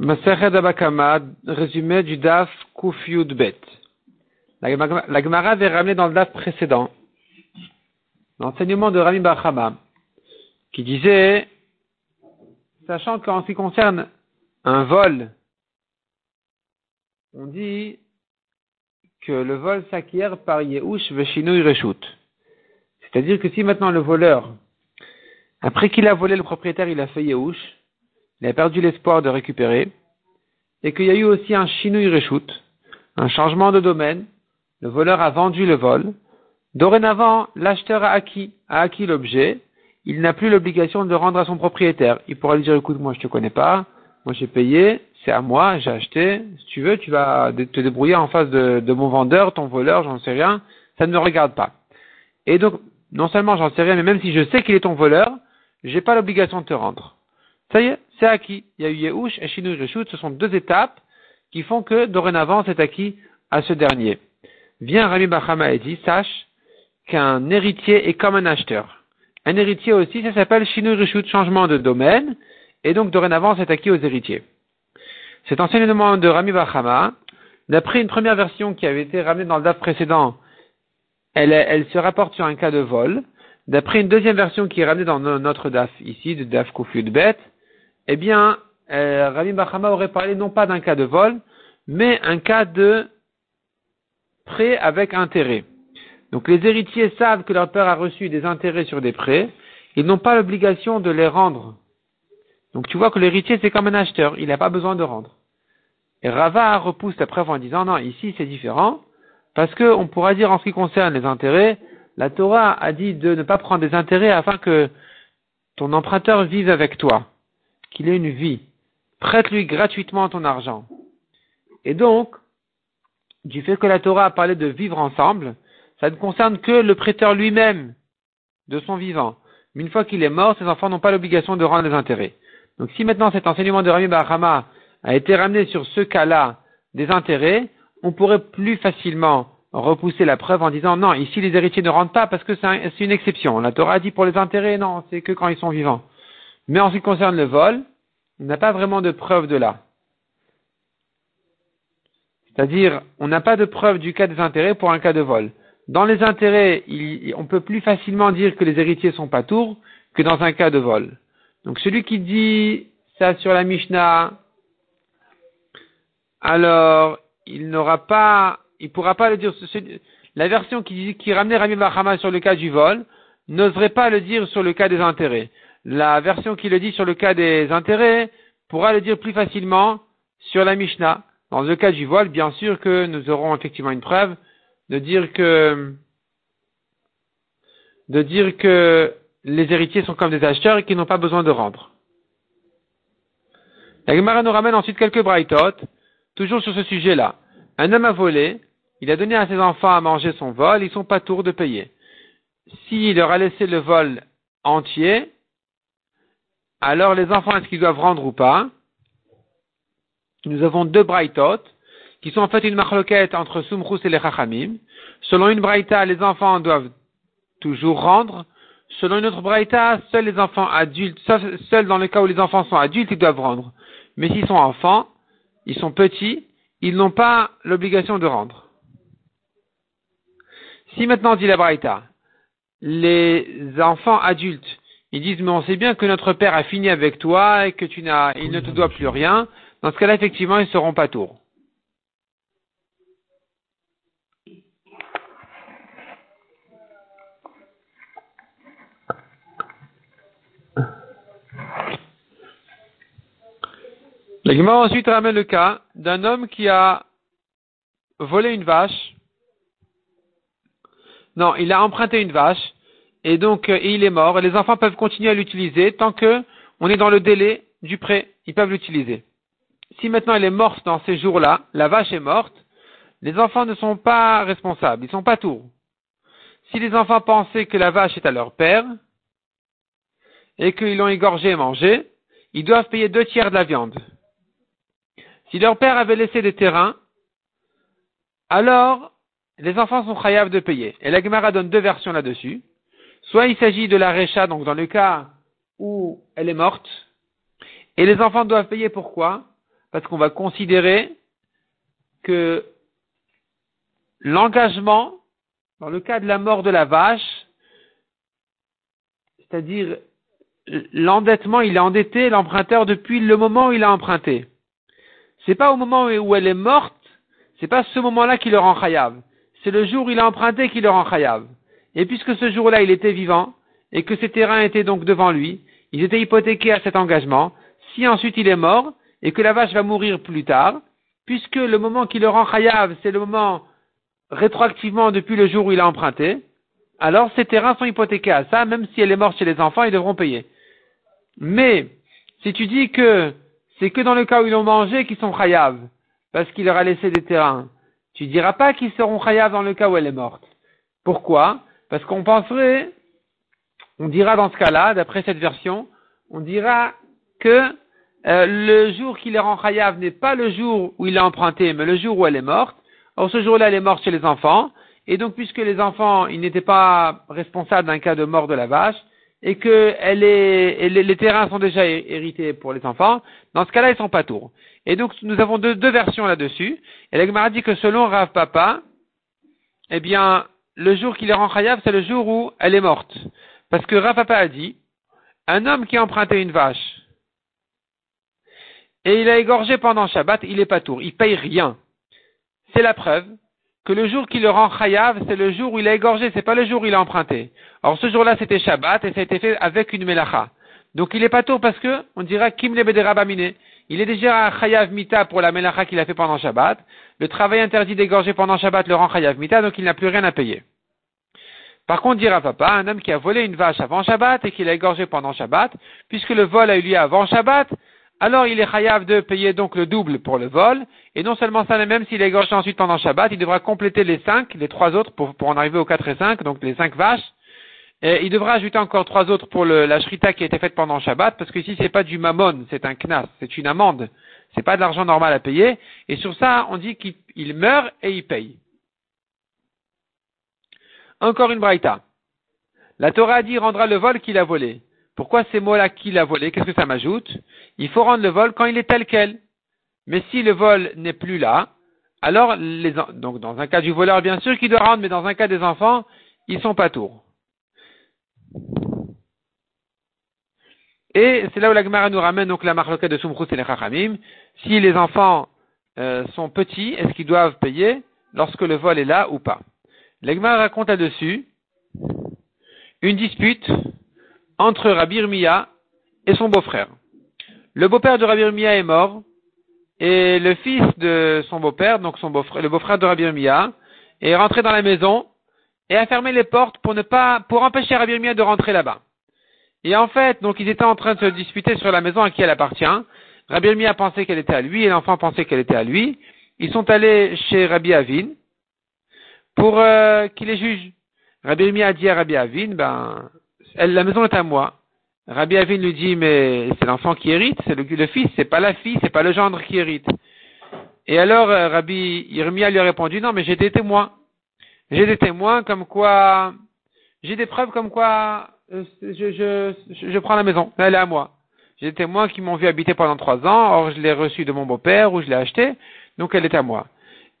Masachet Abakama, résumé du DAF Kuf Yud Bet. La la Gemara avait ramené dans le DAF précédent l'enseignement de Rami Bachama, qui disait, sachant qu'en ce qui concerne un vol, on dit que le vol s'acquiert par Yehush Veshinui Reshut. C'est-à-dire que si maintenant le voleur, après qu'il a volé le propriétaire, il a fait Yehush, il a perdu l'espoir de récupérer, et qu'il y a eu aussi un Shinui Reshut, un changement de domaine, le voleur a vendu le vol, dorénavant, l'acheteur a acquis, a acquis l'objet, il n'a plus l'obligation de le rendre à son propriétaire. Il pourra lui dire, écoute, moi je te connais pas, moi j'ai payé, c'est à moi, j'ai acheté, si tu veux, tu vas te débrouiller en face de, de mon vendeur, ton voleur, j'en sais rien, ça ne me regarde pas. Et donc, non seulement j'en sais rien, mais même si je sais qu'il est ton voleur, j'ai pas l'obligation de te rendre. Ça y est, c'est acquis. Il y a eu Yehush et Shinui ce sont deux étapes qui font que dorénavant c'est acquis à ce dernier. Viens Rami Bachama et dit, sache qu'un héritier est comme un acheteur. Un héritier aussi, ça s'appelle Shinui changement de domaine, et donc dorénavant c'est acquis aux héritiers. Cet enseignement de Rami Bachama, d'après une première version qui avait été ramenée dans le DAF précédent, elle, se rapporte sur un cas de vol. D'après une deuxième version qui est ramenée dans notre DAF ici, de DAF de Bet, eh bien, euh, Rami Bachama aurait parlé non pas d'un cas de vol, mais un cas de prêt avec intérêt. Donc les héritiers savent que leur père a reçu des intérêts sur des prêts, ils n'ont pas l'obligation de les rendre. Donc tu vois que l'héritier c'est comme un acheteur, il n'a pas besoin de rendre. Et Rava repousse la preuve en disant non, ici c'est différent, parce qu'on pourra dire en ce qui concerne les intérêts, la Torah a dit de ne pas prendre des intérêts afin que ton emprunteur vive avec toi qu'il ait une vie. Prête-lui gratuitement ton argent. Et donc, du fait que la Torah a parlé de vivre ensemble, ça ne concerne que le prêteur lui-même de son vivant. Mais une fois qu'il est mort, ses enfants n'ont pas l'obligation de rendre les intérêts. Donc si maintenant cet enseignement de Rami Bahama a été ramené sur ce cas-là des intérêts, on pourrait plus facilement repousser la preuve en disant non, ici les héritiers ne rentrent pas parce que c'est une exception. La Torah dit pour les intérêts, non, c'est que quand ils sont vivants. Mais en ce qui concerne le vol, on n'a pas vraiment de preuve de là. C'est-à-dire, on n'a pas de preuve du cas des intérêts pour un cas de vol. Dans les intérêts, on peut plus facilement dire que les héritiers sont pas tours que dans un cas de vol. Donc celui qui dit ça sur la Mishnah, alors il n'aura pas, il pourra pas le dire. La version qui, ramenait Rami Bahama sur le cas du vol n'oserait pas le dire sur le cas des intérêts la version qui le dit sur le cas des intérêts pourra le dire plus facilement sur la Mishnah. Dans le cas du vol, bien sûr que nous aurons effectivement une preuve de dire que de dire que les héritiers sont comme des acheteurs et qu'ils n'ont pas besoin de rendre. La Gemara nous ramène ensuite quelques braïtot, toujours sur ce sujet-là. Un homme a volé, il a donné à ses enfants à manger son vol, ils sont pas tours de payer. S'il leur a laissé le vol entier, alors les enfants, est-ce qu'ils doivent rendre ou pas? Nous avons deux braïtot, qui sont en fait une marloquette entre Sumrus et les Chachamim. Selon une braïta, les enfants doivent toujours rendre. Selon une autre braïta, seuls les enfants adultes, seuls dans le cas où les enfants sont adultes, ils doivent rendre. Mais s'ils sont enfants, ils sont petits, ils n'ont pas l'obligation de rendre. Si maintenant dit la braïta, les enfants adultes ils disent, mais on sait bien que notre père a fini avec toi et que tu n'as, il ne te doit plus rien. Dans ce cas-là, effectivement, ils ne seront pas tours. La ensuite ramène le cas d'un homme qui a volé une vache. Non, il a emprunté une vache et donc euh, il est mort, et les enfants peuvent continuer à l'utiliser tant que on est dans le délai du prêt, ils peuvent l'utiliser. Si maintenant elle est morte dans ces jours-là, la vache est morte, les enfants ne sont pas responsables, ils ne sont pas tours. Si les enfants pensaient que la vache est à leur père, et qu'ils l'ont égorgée et mangée, ils doivent payer deux tiers de la viande. Si leur père avait laissé des terrains, alors les enfants sont chayables de payer. Et la Gemara donne deux versions là-dessus. Soit il s'agit de la récha, donc dans le cas où elle est morte, et les enfants doivent payer pourquoi? Parce qu'on va considérer que l'engagement, dans le cas de la mort de la vache, c'est-à-dire l'endettement, il est endetté l'emprunteur depuis le moment où il a emprunté. C'est pas au moment où elle est morte, c'est pas ce moment-là qui le rend chayav. C'est le jour où il a emprunté qui le rend chayav. Et puisque ce jour-là il était vivant, et que ses terrains étaient donc devant lui, ils étaient hypothéqués à cet engagement, si ensuite il est mort, et que la vache va mourir plus tard, puisque le moment qui le rend chayav, c'est le moment rétroactivement depuis le jour où il a emprunté, alors ces terrains sont hypothéqués à ça, même si elle est morte chez les enfants, ils devront payer. Mais, si tu dis que c'est que dans le cas où ils ont mangé qu'ils sont chayav, parce qu'il leur a laissé des terrains, tu diras pas qu'ils seront chayav dans le cas où elle est morte. Pourquoi? Parce qu'on penserait, on dira dans ce cas-là, d'après cette version, on dira que euh, le jour qu'il est rend chayav n'est pas le jour où il a emprunté, mais le jour où elle est morte. Or, ce jour-là, elle est morte chez les enfants. Et donc, puisque les enfants, ils n'étaient pas responsables d'un cas de mort de la vache, et que elle est, les, terrains sont déjà hérités pour les enfants, dans ce cas-là, ils sont pas tours. Et donc, nous avons deux, versions là-dessus. Et l'Agmara dit que selon Rav Papa, eh bien, le jour qu'il est rend chayav, c'est le jour où elle est morte. Parce que Rav Papa a dit, un homme qui a emprunté une vache, et il a égorgé pendant Shabbat, il est pas tour, il paye rien. C'est la preuve que le jour qui le rend chayav, c'est le jour où il a égorgé, c'est pas le jour où il a emprunté. Or, ce jour-là, c'était Shabbat et ça a été fait avec une melacha. Donc, il est pas tôt parce que, on dira, kim le Il est déjà chayav mita pour la melacha qu'il a fait pendant Shabbat. Le travail interdit d'égorger pendant Shabbat le rend chayav mita, donc il n'a plus rien à payer. Par contre, dira papa, un homme qui a volé une vache avant Shabbat et qui l'a égorgé pendant Shabbat, puisque le vol a eu lieu avant Shabbat, alors il est chayav de payer donc le double pour le vol, et non seulement ça, mais même s'il est égorgé ensuite pendant Shabbat, il devra compléter les cinq, les trois autres pour, pour en arriver aux quatre et cinq, donc les cinq vaches, il devra ajouter encore trois autres pour la shrita qui a été faite pendant Shabbat, parce que ici c'est pas du mammon, c'est un knas, c'est une amende, c'est pas de l'argent normal à payer, et sur ça on dit qu'il meurt et il paye. Encore une braïta. La Torah dit rendra le vol qu'il a volé. Pourquoi ces mots-là qu'il a volé? Qu'est-ce que ça m'ajoute? Il faut rendre le vol quand il est tel quel. Mais si le vol n'est plus là, alors les, donc dans un cas du voleur bien sûr qu'il doit rendre, mais dans un cas des enfants, ils sont pas tours. Et c'est là où la Gemara nous ramène donc la marloquette de Sumchus et les Chachamim. Si les enfants euh, sont petits, est-ce qu'ils doivent payer lorsque le vol est là ou pas? La Gemara raconte là-dessus une dispute entre Rabbi Mia et son beau-frère. Le beau-père de Rabbi Mia est mort, et le fils de son beau-père, donc son beau-frère, le beau-frère de Rabbi Mia, est rentré dans la maison et a fermé les portes pour ne pas, pour empêcher Rabbi Mia de rentrer là-bas. Et en fait, donc ils étaient en train de se disputer sur la maison à qui elle appartient. Rabbi Mia pensait qu'elle était à lui et l'enfant pensait qu'elle était à lui. Ils sont allés chez Rabbi Avin pour euh, qu'il les juge. Rabbi Mia a dit à Rabbi Avin, ben, la maison est à moi. Rabbi Avin lui dit, mais c'est l'enfant qui hérite, c'est le, fils, c'est pas la fille, c'est pas le gendre qui hérite. Et alors, euh, Rabbi Yirmia lui a répondu, non, mais j'ai des témoins. J'ai des témoins comme quoi, j'ai des preuves comme quoi, euh, je, je, je, prends la maison, elle est à moi. J'ai des témoins qui m'ont vu habiter pendant trois ans, or je l'ai reçue de mon beau-père ou je l'ai achetée, donc elle est à moi.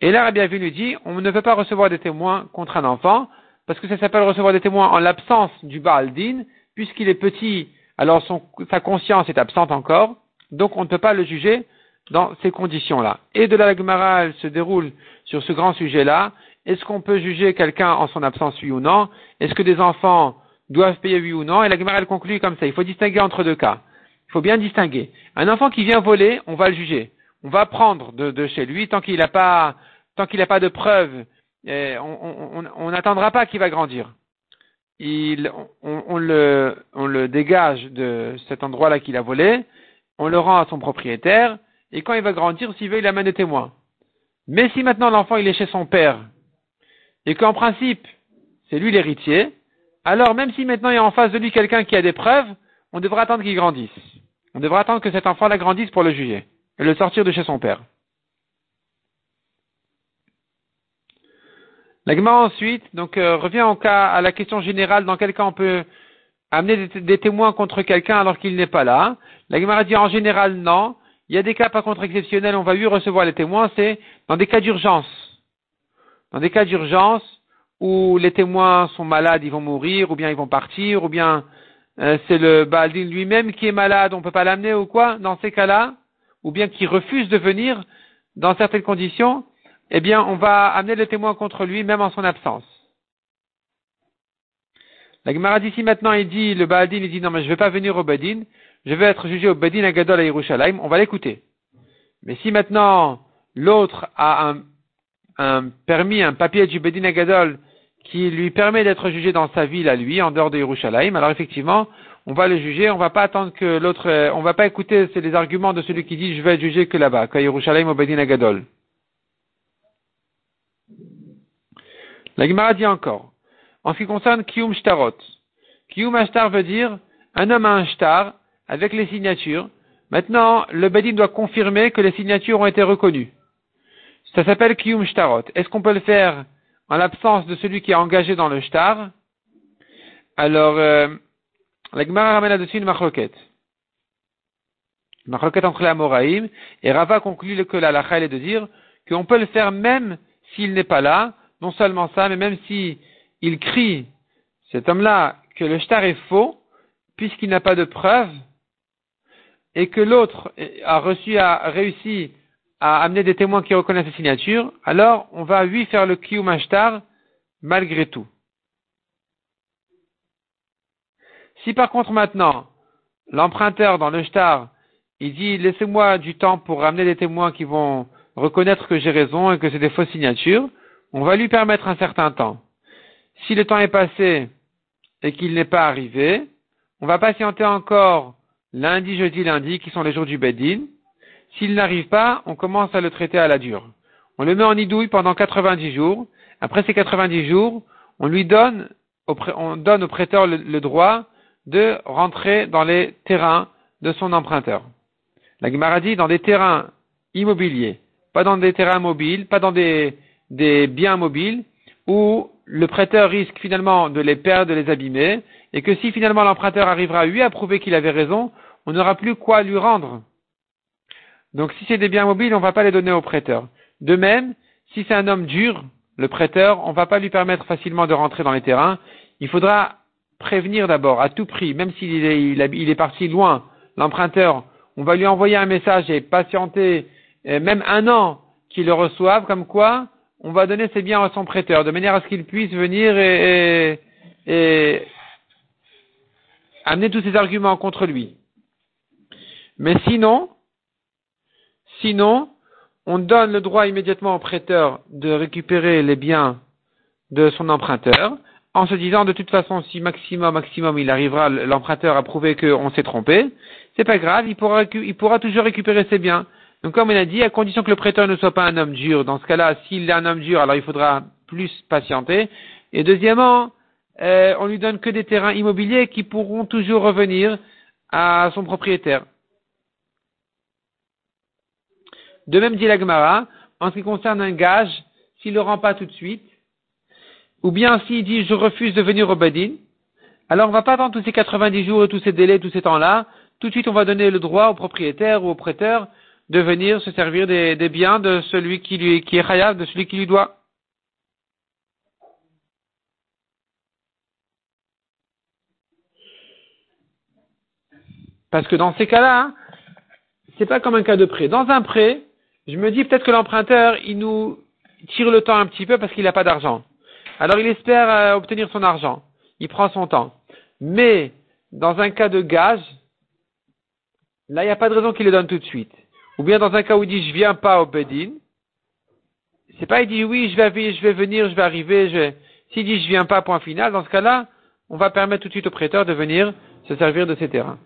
Et là, Rabbi lui dit, on ne peut pas recevoir des témoins contre un enfant, parce que ça s'appelle recevoir des témoins en l'absence du Baal Din, puisqu'il est petit, alors son, sa conscience est absente encore, donc on ne peut pas le juger dans ces conditions-là. Et de la Gemara, se déroule sur ce grand sujet-là. Est-ce qu'on peut juger quelqu'un en son absence, oui ou non? Est-ce que des enfants doivent payer, oui ou non? Et la Gemara, conclut comme ça. Il faut distinguer entre deux cas. Il faut bien distinguer. Un enfant qui vient voler, on va le juger. On va prendre de, chez lui tant qu'il n'a pas, tant qu'il n'a pas de preuves on n'attendra pas qu'il va grandir. On, le, on le dégage de cet endroit-là qu'il a volé, on le rend à son propriétaire, et quand il va grandir, s'il veut, il amène des témoins. Mais si maintenant l'enfant il est chez son père, et qu'en principe, c'est lui l'héritier, alors même si maintenant il y a en face de lui quelqu'un qui a des preuves, on devra attendre qu'il grandisse. On devra attendre que cet enfant-là grandisse pour le juger, et le sortir de chez son père. La ensuite donc euh, revient au cas à la question générale dans quel cas on peut amener des, témoins contre quelqu'un alors qu'il n'est pas là. La dit en général non. Il y a des cas par contre exceptionnels, on va lui recevoir les témoins, c'est dans des cas d'urgence. Dans des cas d'urgence où les témoins sont malades, ils vont mourir, ou bien ils vont partir, ou bien euh, c'est le Baldin lui-même qui est malade, on ne peut pas l'amener ou quoi, dans ces cas-là, ou bien qui refuse de venir dans certaines conditions, eh bien on va amener le témoin contre lui même en son absence. La Gemara d'ici maintenant, il dit, le Baldin, il dit non mais je ne vais pas venir au Badin, je vais être jugé au Badin à Gadol à Yerushalayim, on va l'écouter. Mais si maintenant l'autre a un, un, permis, un papier du Bedin Agadol qui lui permet d'être jugé dans sa ville à lui, en dehors de Yerushalayim, alors effectivement, on va le juger, on va pas attendre que l'autre, euh, on va pas écouter les arguments de celui qui dit je vais être jugé que là-bas, qu'à Yerushalayim au Bedin Agadol. La Gemara dit encore, en ce qui concerne Kiyum Shtarot, Kiyum Ashtar veut dire un homme a un shtar avec les signatures. Maintenant, le Bedin doit confirmer que les signatures ont été reconnues. Ça s'appelle Kiyum Shtarot. Est-ce qu'on peut le faire en l'absence de celui qui est engagé dans le shtar, alors euh, la Gemara ramène là-dessus une machloket. Une machloket entre les Amoraïm, et Rava conclut que la lacha est de dire qu'on peut le faire même s'il n'est pas là, non seulement ça, mais même si crie, cet homme-là, que le shtar est faux, puisqu'il n'a pas de preuve, et que l'autre a reçu, a réussi à amener des témoins qui reconnaissent la signature, alors on va lui faire le kiyum malgré tout. Si par contre maintenant, l'emprunteur dans le shtar, il dit laissez-moi du temps pour ramener des témoins qui vont reconnaître que j'ai raison et que c'est des fausses signatures, on va lui permettre un certain temps. Si le temps est passé et qu'il n'est pas arrivé, on va patienter encore lundi, jeudi, lundi, qui sont les jours du Bedin, s'il n'arrive pas, on commence à le traiter à la dure. On le met en idouille pendant 90 jours. Après ces 90 jours, on lui donne, on donne au prêteur le, droit de rentrer dans les terrains de son emprunteur. La Gemara dit dans des terrains immobiliers, pas dans des terrains mobiles, pas dans des, biens mobiles, où le prêteur risque finalement de les perdre, de les abîmer, et que si finalement l'emprunteur arrivera lui à prouver qu'il avait raison, on n'aura plus quoi lui rendre. Donc si c'est des biens mobiles, on ne va pas les donner au prêteur. De même, si c'est un homme dur, le prêteur, on ne va pas lui permettre facilement de rentrer dans les terrains. Il faudra prévenir d'abord, à tout prix, même s'il est, il est parti loin, l'emprunteur, on va lui envoyer un message et patienter même un an qu'il le reçoive, comme quoi on va donner ses biens à son prêteur, de manière à ce qu'il puisse venir et, et amener tous ses arguments contre lui. Mais sinon, Sinon, on donne le droit immédiatement au prêteur de récupérer les biens de son emprunteur, en se disant de toute façon, si maximum, maximum, il arrivera, l'emprunteur à prouver qu'on s'est trompé, c'est pas grave, il pourra, il toujours récupérer ses biens. Donc comme on a dit, à condition que le prêteur ne soit pas un homme dur, dans ce cas-là, s'il est un homme dur, alors il faudra plus patienter. Et deuxièmement, euh, on lui donne que des terrains immobiliers qui pourront toujours revenir à son propriétaire. De même dit la en ce qui concerne un gage, s'il ne le rend pas tout de suite, ou bien s'il dit je refuse de venir au Badin, alors on ne va pas attendre tous ces 90 jours, tous ces délais, tous ces temps-là. Tout de suite, on va donner le droit au propriétaire ou au prêteur de venir se servir des, biens de celui qui, lui, qui est khayab, de celui qui lui doit. Parce que dans ces cas-là, hein, c'est pas comme un cas de prêt. Dans un prêt, je me dis peut-être que l'emprunteur, il nous tire le temps un petit peu parce qu'il n'a pas d'argent. Alors il espère euh, obtenir son argent. Il prend son temps. Mais dans un cas de gage, là, il n'y a pas de raison qu'il le donne tout de suite. Ou bien dans un cas où il dit je viens pas au Bedin, c'est pas il dit oui, je vais, venir, je vais arriver, je S'il dit je viens pas, point final, dans ce cas-là, on va permettre tout de suite au prêteur de venir se servir de ces terrains.